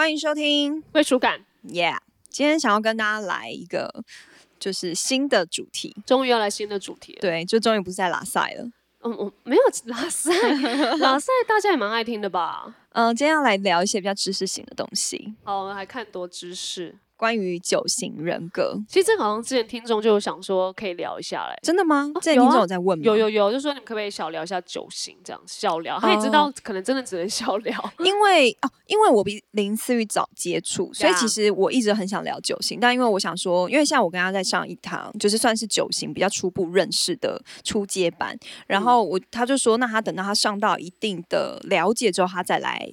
欢迎收听归属感，，Yeah，今天想要跟大家来一个就是新的主题，终于要来新的主题了。对，就终于不是在拉塞了。嗯，我没有 拉塞，拉塞大家也蛮爱听的吧？嗯、今天要来聊一些比较知识型的东西，好，我们还看多知识。关于九型人格。其实这个好像之前听众就有想说可以聊一下嘞。真的吗？之前有啊听众有在问吗？有有有，就说你们可不可以小聊一下九型这样小聊？他也知道哦可能真的只能小聊。因为哦，因为我比林思雨早接触，所以其实我一直很想聊九型，但因为我想说，因为像我跟他在上一堂，就是算是九型比较初步认识的初阶班，然后我他就说，那他等到他上到一定的了解之后，他再来。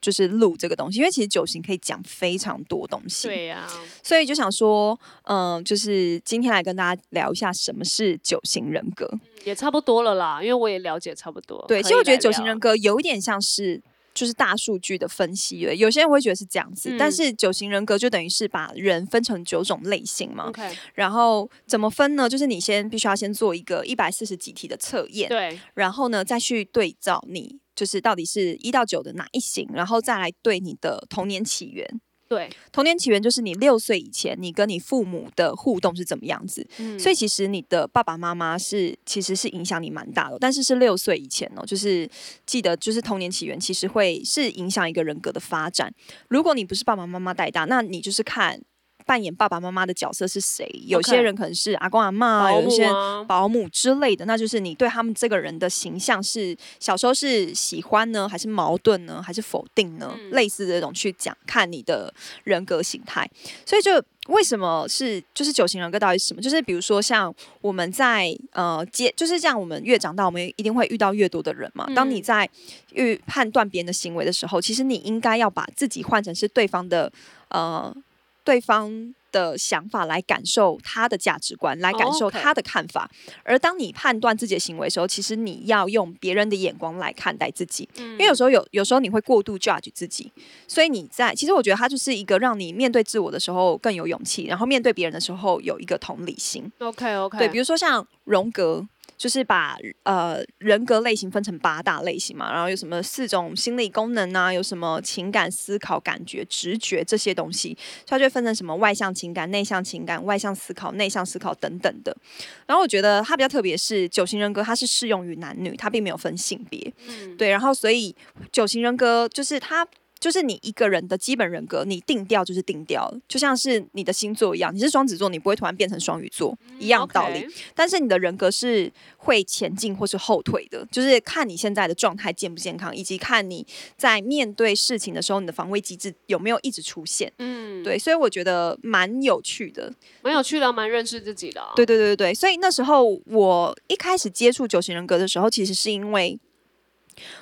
就是录这个东西，因为其实九型可以讲非常多东西，对呀、所以就想说，嗯、就是今天来跟大家聊一下什么是九型人格。也差不多了啦，因为我也了解差不多。对，其实我觉得九型人格有一点像是就是大数据的分析了。有些人会觉得是这样子，但嗯是九型人格就等于是把人分成九种类型嘛。OK，然后怎么分呢？就是你先必须要先做一个一百四十几题的测验，对，然后呢再去对照你就是到底是一到九的哪一型，然后再来对你的童年起源。对，童年起源就是你六岁以前，你跟你父母的互动是怎么样子。嗯所以其实你的爸爸妈妈是其实是影响你蛮大的，但是是六岁以前哦，就是记得就是童年起源其实会是影响一个人格的发展。如果你不是爸爸妈妈带大，那你就是看扮演爸爸妈妈的角色是谁。有些人可能是阿公阿妈，保姆有一些保姆之类的，那就是你对他们这个人的形象是小时候是喜欢呢，还是矛盾呢，还是否定呢？嗯类似这种去讲看你的人格形态，所以就为什么是就是九型人格到底是什么？就是比如说像我们在呃接，就是这样，我们越长大，我们一定会遇到越多的人嘛。当你嗯在预判断别人的行为的时候，其实你应该要把自己换成是对方的呃对方的想法来感受他的价值观，来感受他的看法。而当你判断自己的行为的时候，其实你要用别人的眼光来看待自己，因因为有时候有有时候你会过度 judge 自己，所以你在其实我觉得它就是一个让你面对自我的时候更有勇气，然后面对别人的时候有一个同理心。OK OK，对，比如说像荣格。就是把呃人格类型分成八大类型嘛，然后有什么四种心理功能啊，有什么情感、思考、感觉、直觉这些东西，所以它就分成什么外向情感、内向情感、外向思考、内向思考等等的。然后我觉得它比较特别是九型人格，它是适用于男女，它并没有分性别。嗯，对，然后所以九型人格就是它。就是你一个人的基本人格，你定调就是定调了，就像是你的星座一样，你是双子座，你不会突然变成双鱼座，一样的道理。但是你的人格是会前进或是后退的，就是看你现在的状态健不健康，以及看你在面对事情的时候，你的防卫机制有没有一直出现。嗯，对，所以我觉得蛮有趣的。蛮有趣的，蛮认识自己的、对对对对，所以那时候我一开始接触九型人格的时候，其实是因为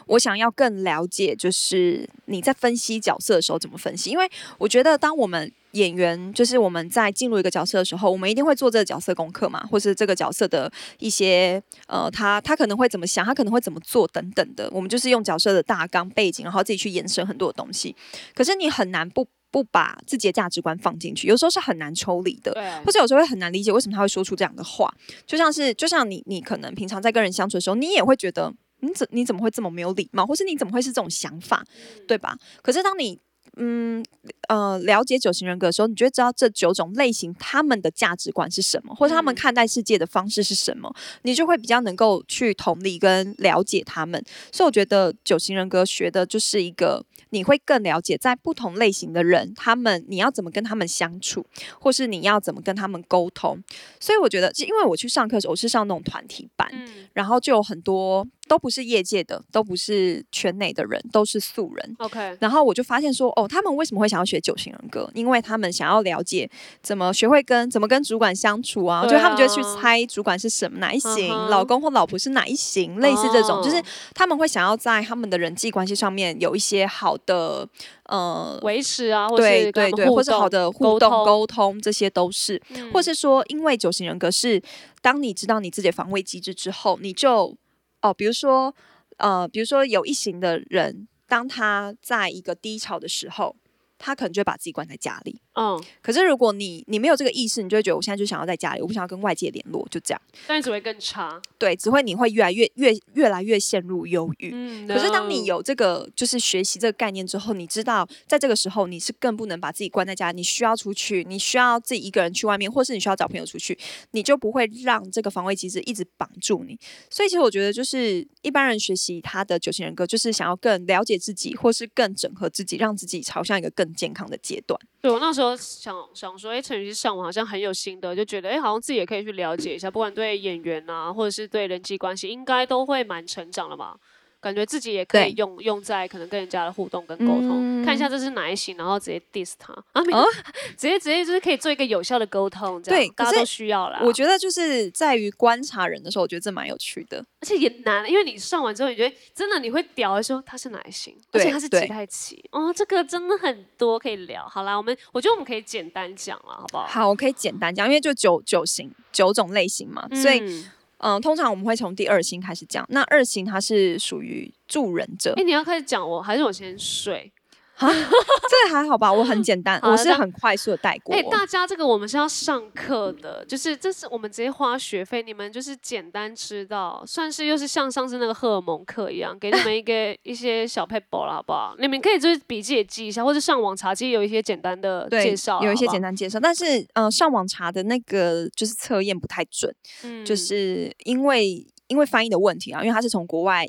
我想要更了解，就是你在分析角色的时候怎么分析。因为我觉得，当我们演员就是我们在进入一个角色的时候，我们一定会做这个角色功课嘛，或是这个角色的一些呃，他他可能会怎么想，他可能会怎么做等等的。我们就是用角色的大纲背景，然后自己去延伸很多的东西。可是你很难不不把自己的价值观放进去，有时候是很难抽离的。或者有时候会很难理解为什么他会说出这样的话，就像是就像你你可能平常在跟人相处的时候，你也会觉得你怎你怎么会这么没有礼貌，或是你怎么会是这种想法，对吧？可是当你嗯呃了解九型人格的时候，你就会知道这九种类型他们的价值观是什么，或者他们嗯看待世界的方式是什么，你就会比较能够去同理跟了解他们。所以我觉得九型人格学的就是一个，你会更了解在不同类型的人，他们你要怎么跟他们相处，或是你要怎么跟他们沟通。所以我觉得，因为我去上课的时候，我是上那种团体班，嗯然后就有很多都不是业界的，都不是圈内的人，都是素人。，OK，然后我就发现说，哦，他们为什么会想要学九型人格？因为他们想要了解怎么学会跟怎么跟主管相处啊，对就他们就会去啊猜主管是什么哪一型，老公或老婆是哪一型，类似这种，就是哦他们会想要在他们的人际关系上面有一些好的呃。维持啊，或对是对对，或是好的互动沟通沟通，这些都是，嗯或是说，因为九型人格是当你知道你自己的防卫机制之后，你就哦，比如说呃，比如说有一型的人，当他在一个低潮的时候，他可能就会把自己关在家里。嗯，可是如果你你没有这个意识，你就会觉得我现在就想要在家里，我不想要跟外界联络，就这样。但你只会更差。对，只会你会越来越越越来越陷入忧郁。嗯，可是当你嗯有这个就是学习这个概念之后，你知道在这个时候你是更不能把自己关在家，你需要出去，你需要自己一个人去外面，或是你需要找朋友出去，你就不会让这个防卫机制一直绑住你。所以其实我觉得，就是一般人学习他的九型人格，就是想要更了解自己，或是更整合自己，让自己朝向一个更健康的阶段。对我那时候想想说，哎，陈雨希上网好像很有心得，就觉得哎，好像自己也可以去了解一下，不管对演员啊，或者是对人际关系，应该都会蛮成长了嘛。感觉自己也可以用用在可能跟人家的互动跟沟通，看一下这是哪一型，然后直接 diss 他啊，没 直接直接就是可以做一个有效的沟通，这样大家都需要啦。我觉得就是在于观察人的时候，我觉得这蛮有趣的。而且也难，因为你上完之后，你觉得真的你会屌的说他是哪一型，而且他是几代期哦，这个真的很多可以聊。好啦，我们我觉得我们可以简单讲了，好不好？好，我可以简单讲，因为就九九型九种类型嘛，所以嗯、通常我们会从第二星开始讲。那二星它是属于助人者哎、，你要开始讲我，还是我先睡？这还好吧？我很简单，我是很快速的带过。哎、大家这个我们是要上课的，就是这是我们直接花学费，你们就是简单知道，算是又是像上次那个荷尔蒙课一样，给你们一个一些小 paper 了，好不好？你们可以就是笔记也记一下，或者上网查，其实有一些简单的介绍，有一些简单，单介绍，但是呃，上网查的那个就是测验不太准，嗯就是因为因为翻译的问题啊，因为它是从国外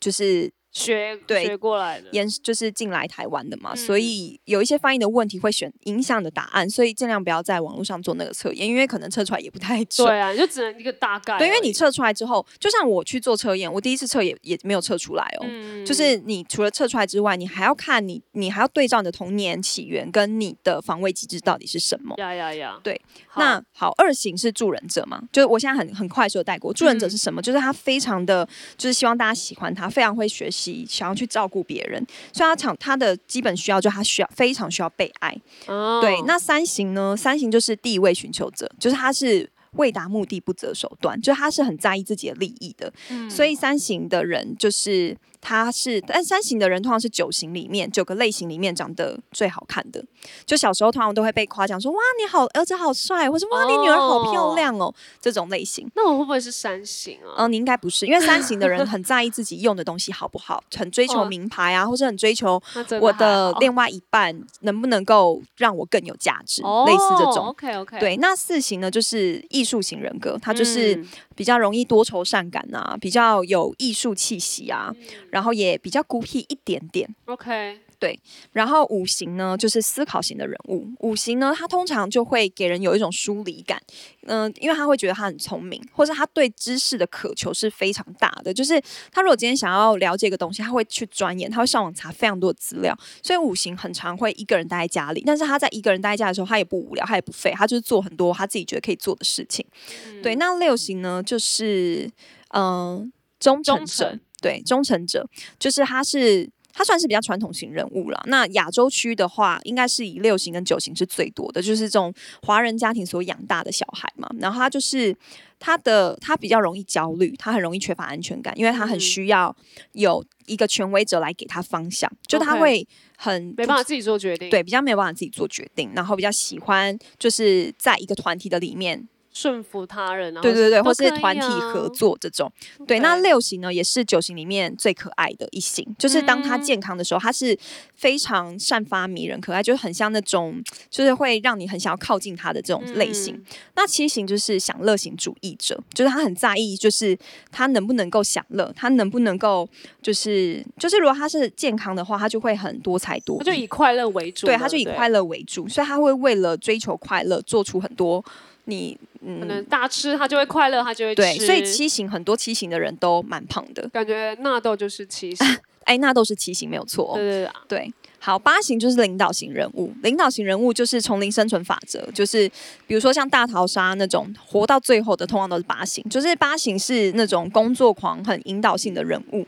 就是学对学过来的。延就是进来台湾的嘛，所嗯以有一些翻译的问题会选影响的答案，所以尽量不要在网络上做那个测验，因为可能测出来也不太准。对啊，你就只能一个大概。对，因为你测出来之后，就像我去做测验，我第一次测也也没有测出来哦。嗯就是你除了测出来之外，你还要看你，你还要对照你的童年起源跟你的防卫机制到底是什么。呀呀呀，对好，那好，二型是助人者嘛？就是我现在很很快速的带过，助人者嗯是什么？就是他非常的，就是希望大家喜欢他，非常会学习，想要去照顾别人，所以他常他的基本需要就他需要非常需要被爱。哦对，那三型呢？三型就是地位寻求者，就是他是。为达目的不择手段，就是他是很在意自己的利益的，嗯所以三型的人就是他是，但三型的人通常是九型里面九个类型里面长得最好看的。就小时候通常都会被夸奖说哇你好儿子好帅，或是哇你女儿好漂亮哦这种类型。那我会不会是三型啊？嗯，你应该不是，因为三型的人 很在意自己用的东西好不好，很追求哦名牌啊，或是很追求 我的另外一半能不能够让我更有价值，哦类似这种。OK OK，对，那四型呢，就是艺术型人格，他就是嗯比较容易多愁善感啊，比较有艺术气息啊，嗯然后也比较孤僻一点点。OK，对然后五行呢，就是思考型的人物。五行呢，他通常就会给人有一种疏离感，嗯、因为他会觉得他很聪明，或者他对知识的渴求是非常大的。就是他如果今天想要了解一个东西，他会去钻研，他会上网查非常多的资料。所以五行很常会一个人待在家里，但是他在一个人待在家的时候，他也不无聊，他也不废，他就是做很多他自己觉得可以做的事情。嗯对，那六行呢，就是嗯、忠诚忠者诚，对，忠诚者，就是他是。他算是比较传统型人物了。那亚洲区的话，应该是以六型跟九型是最多的，就是这种华人家庭所养大的小孩嘛。然后他就是他的他比较容易焦虑，他很容易缺乏安全感，因为他很嗯需要有一个权威者来给他方向，就他会很不没办法自己做决定，对，比较没有办法自己做决定，然后比较喜欢就是在一个团体的里面顺服他人，对对对，都或是团体啊合作这种。对，那六型呢，也是九型里面最可爱的一型，就是当他嗯健康的时候，他是非常散发迷人可爱，就是很像那种，就是会让你很想要靠近他的这种类型。嗯那七型就是享乐型主义者，就是他很在意，就是他能不能够享乐，他能不能够，就是就是如果他是健康的话，他就会很多才多艺，他就以快乐为主，对，他就以快乐为主，所以他会为了追求快乐，做出很多你可能嗯。大吃他就会快乐，他就会对，所以七型很多七型的人都蛮胖的，感觉纳豆就是七型，哎，纳豆是七型没有错、哦。对对对，对，好，八型就是领导型人物，领导型人物就是丛林生存法则，就是比如说像大逃杀那种活到最后的，通常都是八型，就是八型是那种工作狂、很引导性的人物，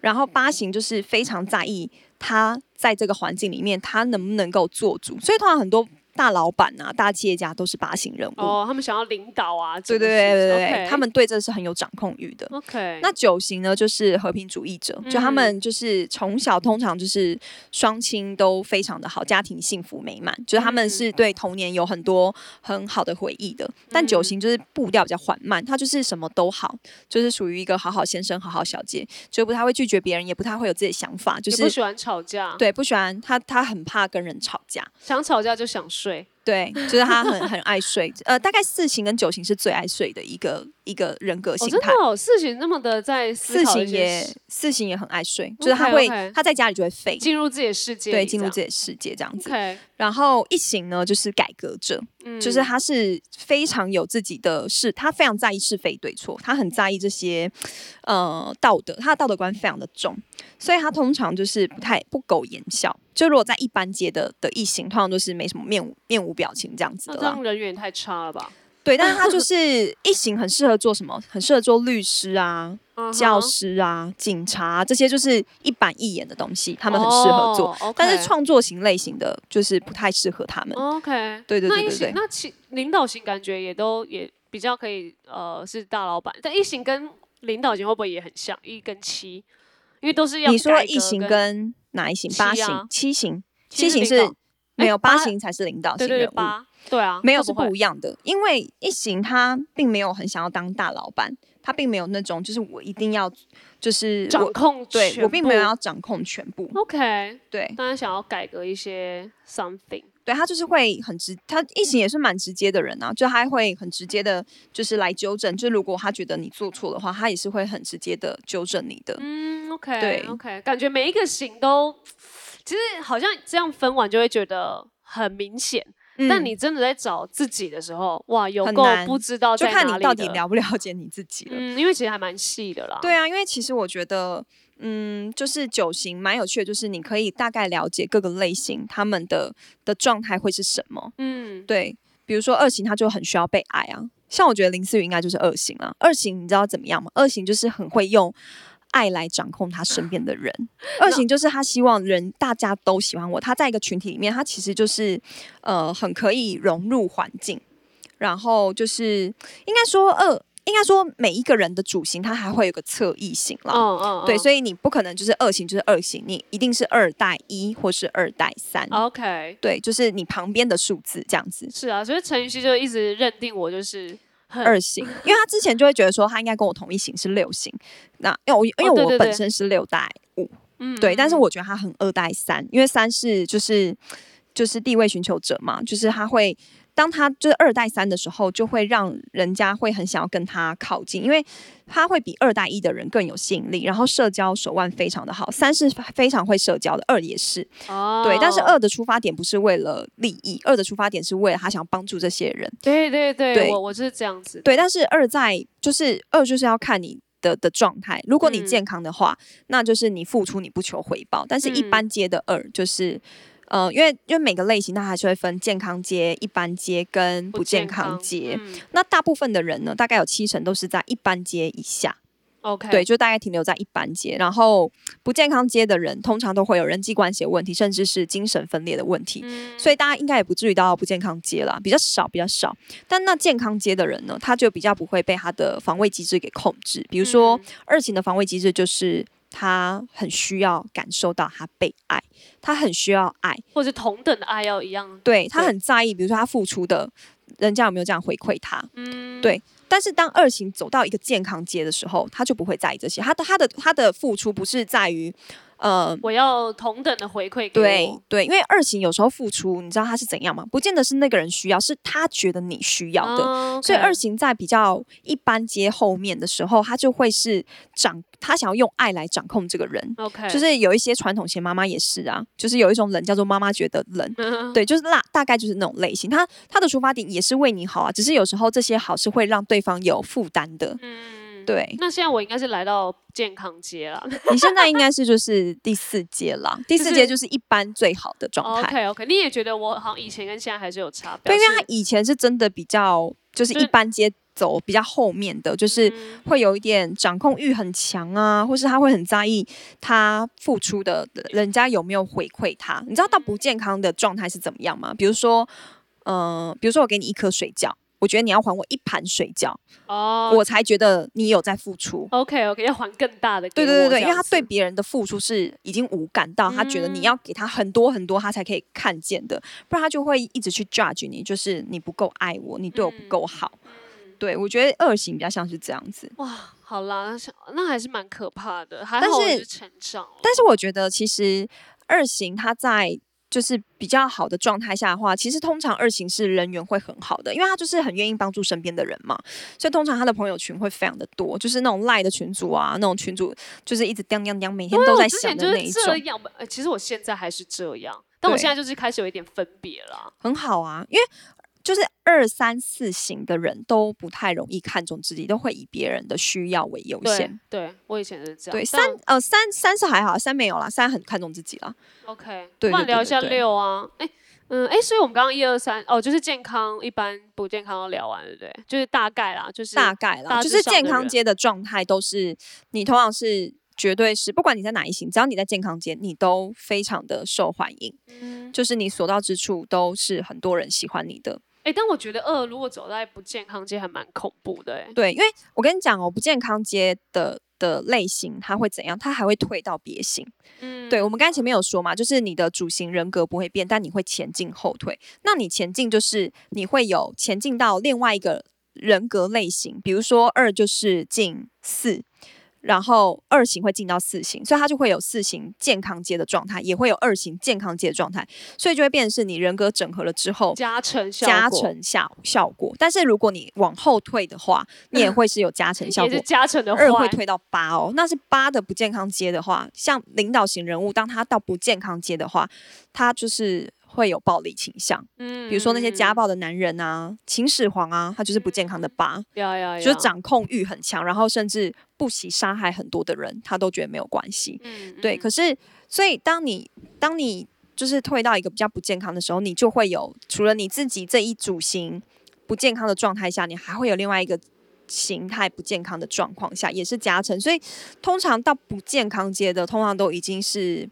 然后八型就是非常在意他在这个环境里面他能不能够做主，所以通常很多大老板啊、大企业家都是八型人物。哦，他们想要领导啊，对对对对对，他们对这是很有掌控欲的。OK，那九型呢，就是和平主义者，就他们就是从小通常就是双亲都非常的好，家庭幸福美满，就是他们是对童年有很多很好的回忆的。但九型就是步调比较缓慢，他就是什么都好，就是属于一个好好先生、好好小姐，就不太会拒绝别人，也不太会有自己的想法，就是不喜欢吵架，对不喜欢他，他很怕跟人吵架。想吵架就想睡。对，就是他很很爱睡，呃，大概四型跟九型是最爱睡的一个一个人格哦，形态。真的哦，四型那么的在四型也四型也很爱睡，就是他会他在家里就会废，进入自己的世界对，进入自己的世界这样子。然后一型呢，就是改革者，嗯就是他是非常有自己的是，他非常在意是非对错，他很在意这些呃道德，他的道德观非常的重，所以他通常就是不太不苟言笑。就如果在一般街的的异形，通常都是没什么面无面无表情这样子的这样。人缘也太差了吧？对，但是他就是 一型很适合做什么？很适合做律师啊、教师啊、警察啊、这些，就是一板一眼的东西，他们很适合做。但是创作型类型的，就是不太适合他们。OK，对对对对对型那其领导型感觉也都也比较可以呃是大老板，但一型跟领导型会不会也很像一跟七？因为都是要你说一型跟哪一型？八型啊、七型、七七型是没有，哎八八型才是领导型人物。八对啊，没有是不一样的，因为一型他并没有很想要当大老板，他并没有那种就是我一定要就是掌控对我并没有要掌控全部，OK，对当然想要改革一些 something。对，他就是会很直，他一型也是蛮直接的人啊，就他会很直接的，就是来纠正，就如果他觉得你做错的话，他也是会很直接的纠正你的。嗯，OK，对 OK，感觉每一个型都，其实好像这样分完就会觉得很明显，但嗯你真的在找自己的时候，哇，有够不知道就看你到底了不了解你自己了。嗯，因为其实还蛮细的啦。对啊，因为其实我觉得，嗯，就是九型蛮有趣的，就是你可以大概了解各个类型他们的的状态会是什么。嗯，对，比如说二型，他就很需要被爱啊。像我觉得林思雨应该就是二型啊。二型你知道怎么样吗？二型就是很会用爱来掌控他身边的人。二型就是他希望人大家都喜欢我，他在一个群体里面，他其实就是呃很可以融入环境，然后就是应该说二。应该说，每一个人的主型，他还会有个侧翼型啦。嗯嗯，对，所以你不可能就是二型就是二型，你一定是二带一或是二带三。OK 对，就是你旁边的数字这样子。是啊，所以陈妍希就一直认定我就是很二型，因为他之前就会觉得说他应该跟我同一型是六型，那因为我因为我本身是六代五，嗯对，但是嗯我觉得他很二代三，因为三是就是就是地位寻求者嘛，就是他会。当他就是二代三的时候，就会让人家会很想要跟他靠近，因为他会比二代一的人更有吸引力，然后社交手腕非常的好。三是非常会社交的，二也是，哦，对。但是二的出发点不是为了利益，二的出发点是为了他想帮助这些人。对对对，对我我是这样子，对，但是二在就是二就是要看你的的状态。如果你嗯健康的话，那就是你付出你不求回报。但是一嗯般接的二就是。呃，因为因为每个类型它还是会分健康阶、一般阶跟不健康阶。嗯那大部分的人呢，大概有七成都是在一般阶以下，OK，对，就大概停留在一般阶。然后不健康阶的人，通常都会有人际关系的问题，甚至是精神分裂的问题。嗯所以大家应该也不至于到不健康阶啦，比较少，比较少。但那健康阶的人呢，他就比较不会被他的防卫机制给控制。比如说、嗯二型的防卫机制就是他很需要感受到他被爱，他很需要爱，或者同等的爱要一样，对他很在意，比如说他付出的，人家有没有这样回馈他。嗯，对但是当二型走到一个健康阶的时候，他就不会在意这些，他的他的他的付出不是在于。呃，我要同等的回馈给对，对，因为二型有时候付出，你知道他是怎样吗？不见得是那个人需要，是他觉得你需要的。哦所以二型在比较一般阶后面的时候，他就会是掌，他想要用爱来掌控这个人。OK，就是有一些传统型妈妈也是啊，就是有一种冷叫做妈妈觉得冷，嗯对，就是那大概就是那种类型。他他的出发点也是为你好啊，只是有时候这些好是会让对方有负担的。嗯，对那现在我应该是来到健康街了 你现在应该是就是第四阶了，第四阶就就是一般最好的状态。OK OK，你也觉得我好像以前跟现在还是有差别？对，因为他以前是真的比较就是一般阶走比较后面的，就是嗯会有一点掌控欲很强啊，或是他会很在意他付出的人家有没有回馈他。你知道到不健康的状态是怎么样吗？比如说。呃，比如说我给你一颗水饺，我觉得你要还我一盘水饺，哦，我才觉得你有在付出。OK OK 要还更大的给对对对对，因为他对别人的付出是已经无感到，他觉得你嗯。要给他很多很多，他才可以看见的，不然他就会一直去 judge 你，就是你不够爱我，你对我不嗯够好。对我觉得二型比较像是这样子，哇，好啦，那还是蛮可怕的，还好我是成长了，但是我觉得其实二型他在就是比较好的状态下的话，其实通常二型是人缘会很好的，因为他就是很愿意帮助身边的人嘛，所以通常他的朋友群会非常的多，就是那种赖的群主啊，那种群主就是一直叮叮叮，每天都在想的那一种，是这样，呃，其实我现在还是这样，但我现在就是开始有一点分别了。很好啊，因为。就是二三四型的人都不太容易看重自己，都会以别人的需要为优先。对，我以前是这样。对，三呃三三是还好，三没有啦，三很看重自己啦。OK，对不然聊一下六啊，哎。嗯，哎，所以我们刚刚一二三哦，就是健康、一般不健康都聊完，对不对？就是大概啦，就是大概啦，就是健康街的状态都是你通常是绝对是，不管你在哪一型，只要你在健康街，你都非常的受欢迎，嗯，就是你所到之处都是很多人喜欢你的。哎，但我觉得二如果走在不健康街还蛮恐怖的，哎，对，因为我跟你讲哦，不健康街的的类型它会怎样？它还会退到别型。嗯，对，我们刚才前面有说嘛，就是你的主型人格不会变，但你会前进后退。那你前进就是你会有前进到另外一个人格类型，比如说二就是进四。然后二型会进到四型，所以它就会有四型健康阶的状态，也会有二型健康阶的状态，所以就会变成是你人格整合了之后加成效加成效效果。但是如果你往后退的话，你也会是有加成效果 也是。加成的坏二会退到八哦，那是八的不健康阶的话，像领导型人物，当他到不健康阶的话，他就是会有暴力倾向，嗯比如说那些家暴的男人啊、秦始皇啊，他就是不健康的八，要要，就是，掌控欲很强，然后甚至不惜杀害很多的人，他都觉得没有关系。嗯，对，嗯可是所以当你当你就是退到一个比较不健康的时候，你就会有除了你自己这一组型不健康的状态下，你还会有另外一个形态不健康的状况下，也是加成。所以通常到不健康阶的，通常都已经是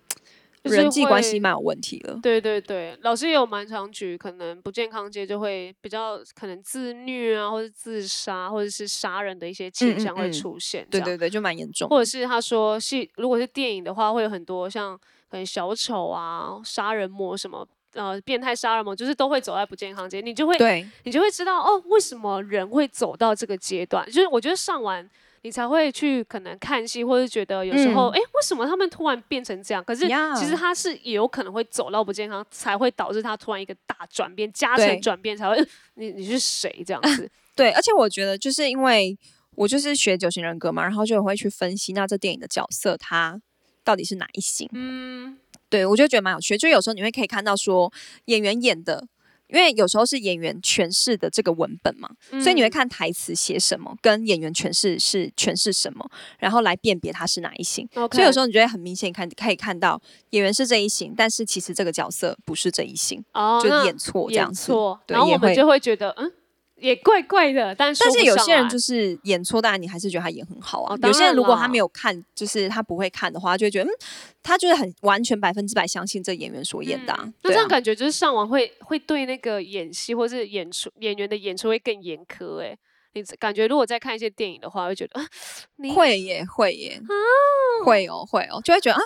人际关系蛮有问题了。对对对，老师也有蛮常举，可能不健康街就会比较可能自虐啊，或者自杀，或者是杀人的一些倾嗯向会嗯出现。对对对，就蛮严重。或者是他说是，如果是电影的话，会有很多像可能小丑啊、杀人魔什么。呃，变态杀人魔就是都会走在不健康街，你就会对你就会知道哦，为什么人会走到这个阶段。就是我觉得上完你才会去可能看戏，或者觉得有时候，嗯哎、为什么他们突然变成这样？可是其实他是也有可能会走到不健康，才会导致他突然一个大转变，加对成转变才会，呃你你是谁这样子？对，而且我觉得就是因为我就是学九型人格嘛，然后就会去分析那这电影的角色他到底是哪一型。嗯，对我就觉得蛮有趣，就有时候你会可以看到说演员演的。因为有时候是演员诠释的这个文本嘛，所以你会嗯看台词写什么，跟演员诠释是诠释什么，然后来辨别他是哪一型。所以有时候你觉得很明显看可以看到演员是这一型，但是其实这个角色不是这一型，就演错这样子。然后我们就会觉得，嗯，也怪怪的，但是有些人就是演错，当然你还是觉得他演很好啊。哦有些人如果他没有看，就是他不会看的话，就会觉得嗯，他就是很完全百分之百相信这演员所演的、啊嗯那这样感觉就是上网会会对那个演戏或是演出演员的演出会更严苛哎、你感觉如果再看一些电影的话，会觉得啊，你会耶会耶，啊会哦会哦，就会觉得啊，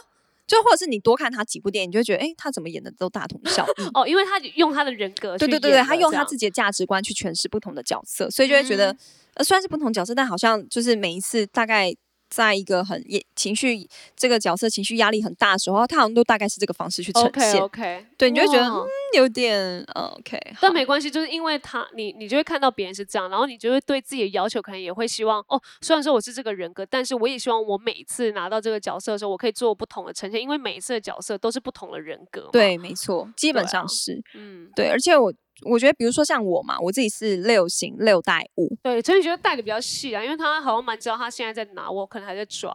就或者是你多看他几部电影，你就会觉得哎、他怎么演的都大同小异。哦，因为他用他的人格对对对对，他用他自己的价值观去诠释不同的角色，所以就会觉得，嗯呃，虽然是不同角色，但好像就是每一次大概在一个很也情绪这个角色情绪压力很大的时候，他好像都大概是这个方式去呈 OK 现。OK，对你就会觉得嗯有点呃 OK，但没关系，就是因为他，你你就会看到别人是这样，然后你就会对自己的要求可能也会希望哦，虽然说我是这个人格，但是我也希望我每一次拿到这个角色的时候，我可以做不同的呈现，因为每一次的角色都是不同的人格。，对，没错，基本上是。嗯，对，而且我我觉得，比如说像我嘛，我自己是六型六带五，对，所以觉得带的比较细啊，因为他好像蛮知道他现在在哪，我可能还在抓。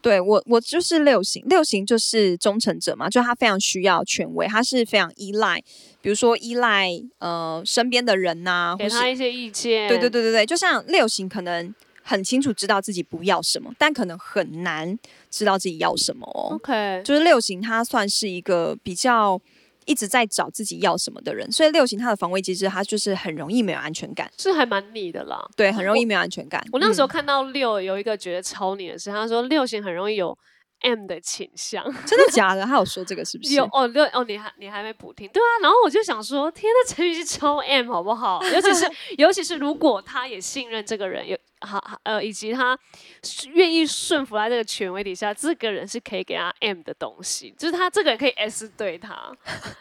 对我我就是六型，六型就是忠诚者嘛，就他非常需要权威，他是非常依赖，比如说依赖呃身边的人呐、给他一些意见。对对对对对，就像六型可能很清楚知道自己不要什么，但可能很难知道自己要什么哦。，OK，就是六型，它算是一个比较一直在找自己要什么的人，所以六型他的防卫机制，他就是很容易没有安全感，是还蛮你的啦。对，很容易没有安全感。我那时候嗯看到六有一个觉得超你的是，他说六型很容易有 M 的倾向。真的假的？他有说这个是不是？有哦六哦，你还你还没补听对啊，然后我就想说，天呐，陈宇是超 M 好不好？尤其是 尤其是如果他也信任这个人，有好好呃，以及他是愿意顺服在这个权威底下，这个人是可以给他 M 的东西，就是他这个人可以 S 对他，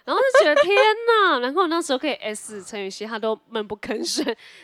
然后就觉得天呐，然后那时候可以 S 陈雨希，他都闷不吭声，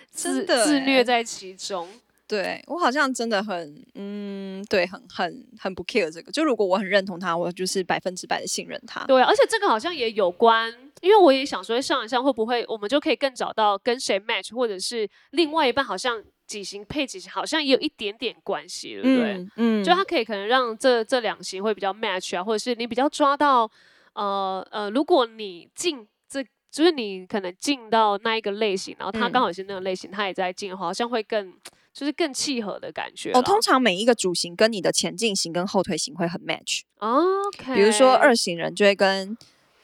自自欸虐在其中。对我好像真的很，嗯，对，很很很不 care 这个。就如果我很认同他，我就是百分之百的信任他。对，而且这个好像也有关，因为我也想说上一上会不会我们就可以更找到跟谁 match，或者是另外一半好像几型配几型，好像也有一点点关系，对不对？嗯嗯就它可以可能让这这两型会比较 match 啊，或者是你比较抓到，呃呃，如果你进这。就是你可能进到那一个类型，然后他嗯刚好是那个类型，他也在进的话，好像会更就是更契合的感觉。哦，通常每一个主型跟你的前进型跟后退型会很 match。OK，比如说二型人就会跟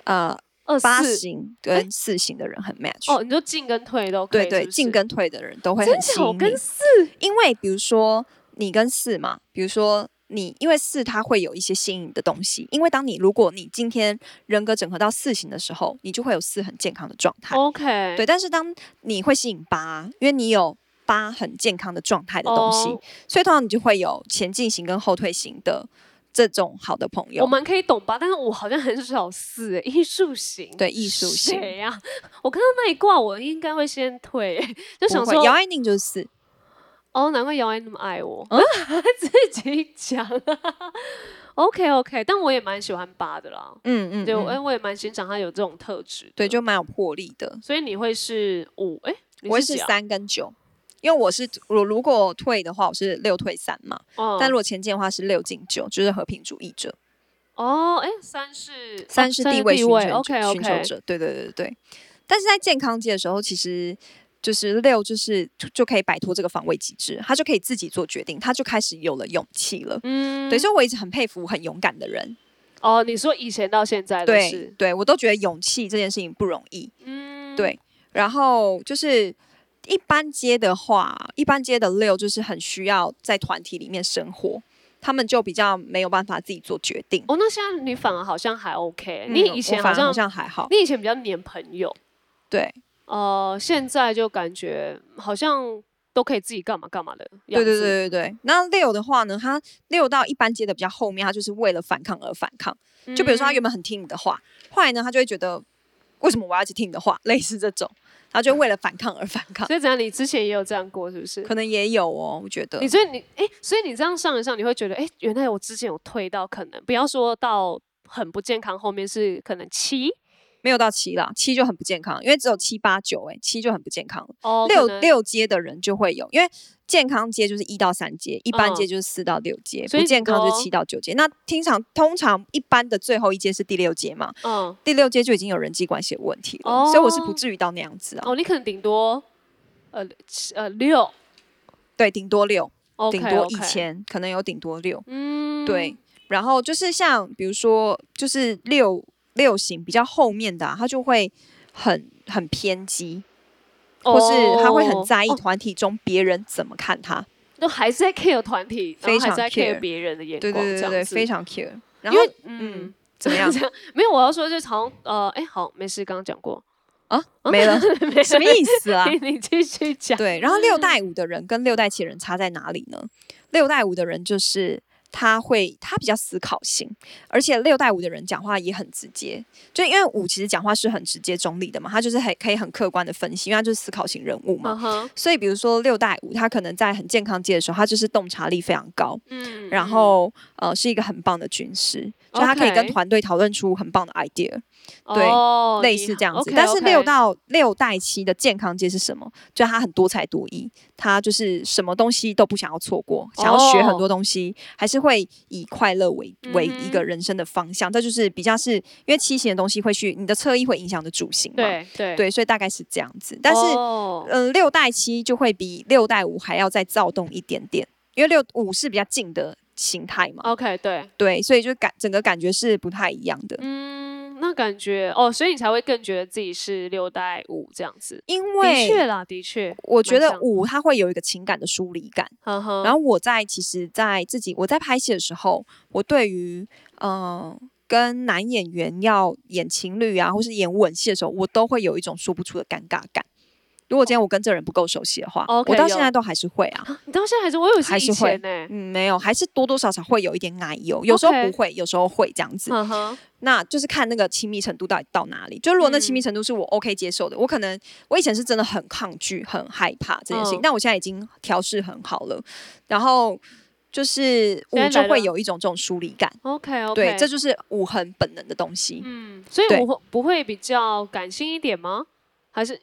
呃二八型跟四型的人很 match。哦，你就进跟退都可以，对对，进跟退的人都会真很吸巧引你，跟四因为比如说你跟四嘛，比如说你因为四它会有一些吸引的东西，因为当你如果你今天人格整合到四型的时候，你就会有四很健康的状态。OK，对，但是当你会吸引八，因为你有八很健康的状态的东西，哦所以通常你就会有前进型跟后退型的这种好的朋友。我们可以懂吧？但是我好像很少四欸 艺术型，对艺术型。谁呀、我看到那一卦，我应该会先退。欸，就想说不会姚爱宁就是。四，哦，难怪姚安那么爱我，嗯 自己讲。OK OK，但我也蛮喜欢八的啦，嗯嗯，对，嗯。我哎我也蛮欣赏他有这种特质的，对，就蛮有魄力的。所以你会是五？哎，你我会是几啊，三跟九，因为我是我如果退的话，我是六退三嘛，哦但如果前进的话是六进九，就是和平主义者。哦哎三是三是地位寻求者 OK 寻求 OK，者，对对对对对。但是在健康界的时候，其实就是六就是就就可以摆脱这个防卫机制，他就可以自己做决定，他就开始有了勇气了。嗯对，所以我一直很佩服很勇敢的人。哦，你说以前到现在都对是，对，我都觉得勇气这件事情不容易。嗯，对，然后就是一般街的话，一般街的六就是很需要在团体里面生活，他们就比较没有办法自己做决定。哦，那现在你反而好像还 OK，、嗯你以前好像好像还好，你以前比较黏朋友，对呃，现在就感觉好像都可以自己干嘛干嘛的。对对对对对。那六的话呢，他六到一般接的比较后面，他就是为了反抗而反抗。就比如说他原本很听你的话，后来呢，他就会觉得为什么我要一直听你的话，类似这种，他就为了反抗而反抗。所以怎样？你之前也有这样过，是不是？可能也有哦，我觉得你所以你哎、所以你这样上一上，你会觉得哎、原来我之前有推到可能不要说到很不健康，后面是可能七没有到七啦，七就很不健康，因为只有七八九，哎，七就很不健康了。哦，六六阶的人就会有，因为健康阶就是一到三阶，一般嗯阶就是四到六阶，不健康就是七到九阶。那通常通常一般的最后一阶是第六阶嘛，嗯第六阶就已经有人际关系的问题了，所以我是不哦至于到那样子啊。哦，你可能顶多呃七呃六对，顶多六顶多以前可能有顶多六，嗯对。然后就是像比如说，就是六六型比较后面的、啊，他就会很很偏激，或是他会很在意哦团体中别人怎么看他。都还是在 care 团体，非常在 care 别人的眼光，对对对对，非常 care。然后嗯嗯，怎么样 没有，我要说就从呃，哎，好，没事，刚刚讲过，啊？没了，什么意思啊？你你继续讲。对，然后六代五的人跟六代七人差在哪里呢？六代五的人就是他会他比较思考性，而且六代五的人讲话也很直接，就因为五其实讲话是很直接中立的嘛，他就是很可以很客观的分析，因为他就是思考型人物嘛。所以，比如说六代五，他可能在很健康界的时候，他就是洞察力非常高，嗯然后呃是一个很棒的军师，所以他可以跟团队讨论出很棒的 idea。对哦类似这样子。但是六到六代七的健康界是什么？就他很多才多艺，他就是什么东西都不想要错过，想要学很多东西，还是会以快乐为为一个人生的方向。这就是比较是因为七型的东西会去你的侧翼会影响的主型嘛。对对对，所以大概是这样子。但是哦嗯，六代七就会比六代五还要再躁动一点点，因为六五是比较静的形态嘛。OK 对，对，所以就感整个感觉是不太一样的。嗯，那感觉哦，所以你才会更觉得自己是六代五这样子。因为的确啦，的确，我觉得五它会有一个情感的疏离感。呵呵，然后我在其实，在自己我在拍戏的时候，我对于嗯、呃跟男演员要演情侣啊，或是演吻戏的时候，我都会有一种说不出的尴尬感。如果今天我跟这人不够熟悉的话我到现在都还是会啊。你到现在还是，我以为以还是会前呢、嗯，没有，还是多多少少会有一点奶油，有时候不会，有时候会这样子。呵呵，那就是看那个亲密程度到底到哪里。就如果那亲密嗯程度是我 OK 接受的，我可能我以前是真的很抗拒、很害怕这件事情，嗯但我现在已经调试很好了。然后就是现在来了舞就会有一种这种疏离感，OK OK，对，这就是舞很本能的东西。嗯，所以我会不会比较感性一点吗？还是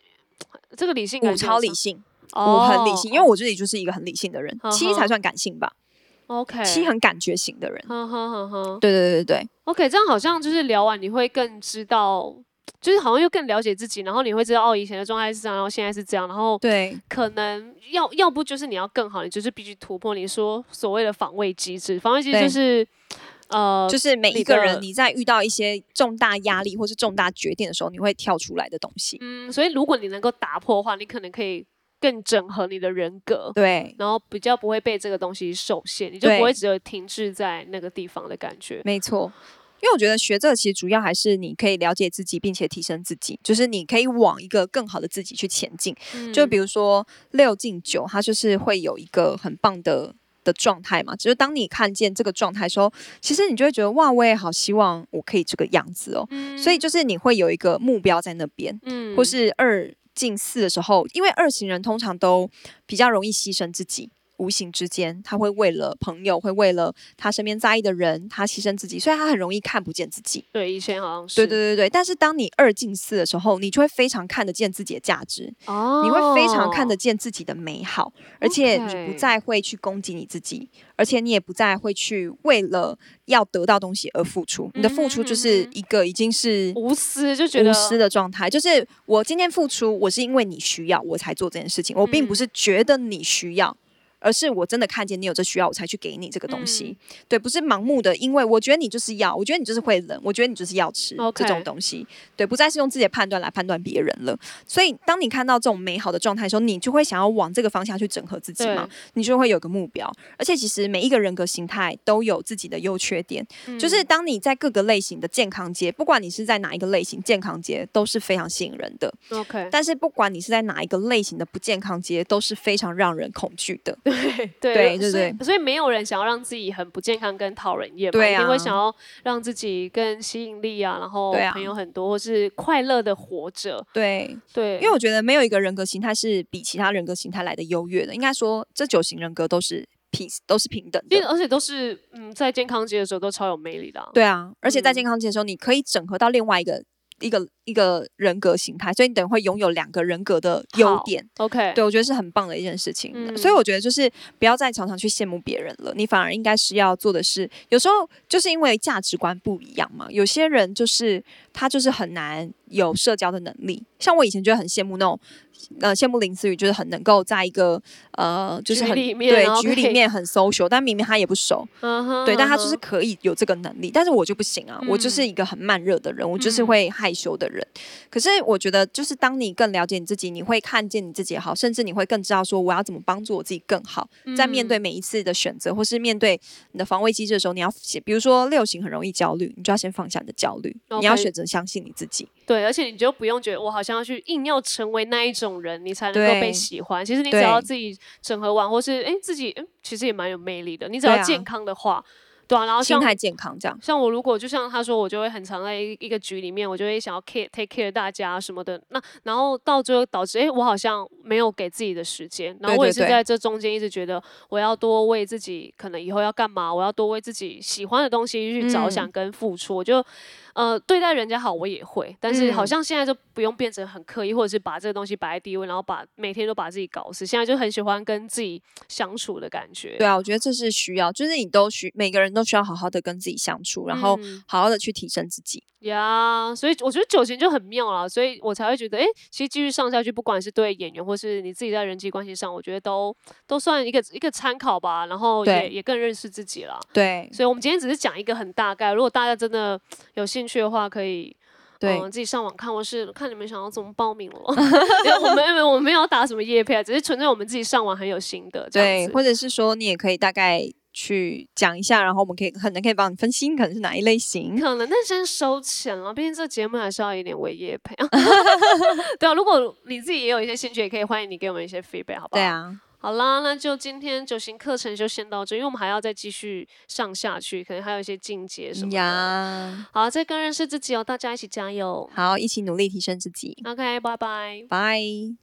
这个理性感舞性有差超理性，舞哦很理性，因为我自己就是一个很理性的人，七才算感性吧，OK 七很感觉型的人。对对对对对，OK，这样好像就是聊完你会更知道。就是好像又更了解自己，然后你会知道哦，以前的状态是这样，然后现在是这样，然后对可能要要不就是你要更好，你就是必须突破你说所谓的防卫机制。防卫机制就是呃，就是每一个人你在遇到一些重大压力或是重大决定的时候，你会跳出来的东西。嗯，所以如果你能够打破的话，你可能可以更整合你的人格，对，然后比较不会被这个东西受限，你就不会只有停滞在那个地方的感觉。没错。因为我觉得学这个其实主要还是你可以了解自己，并且提升自己，就是你可以往一个更好的自己去前进。就嗯比如说六进九，它就是会有一个很棒的的状态嘛。就是当你看见这个状态的时候，其实你就会觉得哇，我也好希望我可以这个样子哦。所以就是你会有一个目标在那边，嗯或是二进四的时候，因为二型人通常都比较容易牺牲自己。无形之间，他会为了朋友，会为了他身边在意的人，他牺牲自己，所以他很容易看不见自己。对以前好像是对对对对，但是当你二进四的时候，你就会非常看得见自己的价值，哦，你会非常看得见自己的美好，而且你不再会去攻击你自己，而且你也不再会去为了要得到东西而付出。你的付出就是一个已经是无私，就觉得无私的状态，就是我今天付出，我是因为你需要我才做这件事情，我并不嗯是觉得你需要。而是我真的看见你有这需要，我才去给你这个东西。嗯对，不是盲目的，因为我觉得你就是要，我觉得你就是会冷，我觉得你就是要吃这种东西。对，不再是用自己的判断来判断别人了。所以，当你看到这种美好的状态的时候，你就会想要往这个方向去整合自己嘛，你就会有个目标。而且，其实每一个人格形态都有自己的优缺点，嗯就是当你在各个类型的健康街，不管你是在哪一个类型，健康街都是非常吸引人的。OK，但是，不管你是在哪一个类型的不健康街，都是非常让人恐惧的。对对对所以对所以没有人想要让自己很不健康跟讨人厌嘛，对一定会啊想要让自己更吸引力啊，然后朋友很多，或是快乐的活着。对，对，因为我觉得没有一个人格形态是比其他人格形态来的优越的。应该说，这九型人格都是 peace，都是平等的。而且都是嗯，在健康期的时候都超有魅力的啊、对啊，而且在嗯健康界的时候，你可以整合到另外一个一个一个人格形态，所以你等于会拥有两个人格的优点。OK，对，我觉得是很棒的一件事情。嗯所以我觉得就是不要再常常去羡慕别人了，你反而应该是要做的是，有时候就是因为价值观不一样嘛，有些人就是他就是很难有社交的能力，像我以前就很羡慕那种。呃，羡慕林思雨就是很能够在一个呃，就是很局对局里面很 social，但明明他也不熟，对，但他就是可以有这个能力，但是我就不行啊，我就是嗯一个很慢热的人，我就是嗯会害羞的人。可是我觉得，就是当你更了解你自己，你会看见你自己也好，甚至你会更知道说我要怎么帮助我自己更好。在面对嗯每一次的选择，或是面对你的防卫机制的时候，你要写，比如说六型很容易焦虑，你就要先放下你的焦虑，你要选择相信你自己。对，而且你就不用觉得我好像要去硬要成为那一种人，你才能够被喜欢。其实你只要自己整合完，或是哎自己嗯其实也蛮有魅力的。你只要健康的话，对啊，然后像心态健康这样。像我如果就像他说，我就会很常在一一个局里面，我就会想要 care take care 大家什么的。那然后到最后导致，哎、我好像没有给自己的时间。然后我也是在这中间一直觉得，我要多为自己可能以后要干嘛，我要多为自己喜欢的东西去着想嗯跟付出。我就呃对待人家好，我也会，但是好嗯像现在就不用变成很刻意，或者是把这个东西摆在第一位，然后把每天都把自己搞死。现在就很喜欢跟自己相处的感觉。对啊，我觉得这是需要，就是你都需每个人都需要好好的跟自己相处，然后嗯好好的去提升自己。呀所以我觉得九型就很妙啦，所以我才会觉得，哎、其实继续上下去，不管是对演员或是你自己在人际关系上，我觉得都都算一个一个参考吧，然后也也更认识自己了。对，所以我们今天只是讲一个很大概，如果大家真的有兴趣的话，可以对嗯，自己上网看，或是看你们想要怎么报名了。因为我们我们没有打什么叶配啊，只是纯粹我们自己上网很有心得对，或者是说你也可以大概去讲一下，然后我们可以可能可以帮你分析可能是哪一类型。可能，那先收钱了，毕竟这节目还是要有一点为业配啊。对啊，如果你自己也有一些兴趣，也可以欢迎你给我们一些 feedback，好不好？对。啊，好啦，那就今天九型课程就先到这，因为我们还要再继续上下去，可能还有一些进阶什么的。呀，好，再更认识自己哦，大家一起加油。好，一起努力提升自己，OK，拜拜。拜。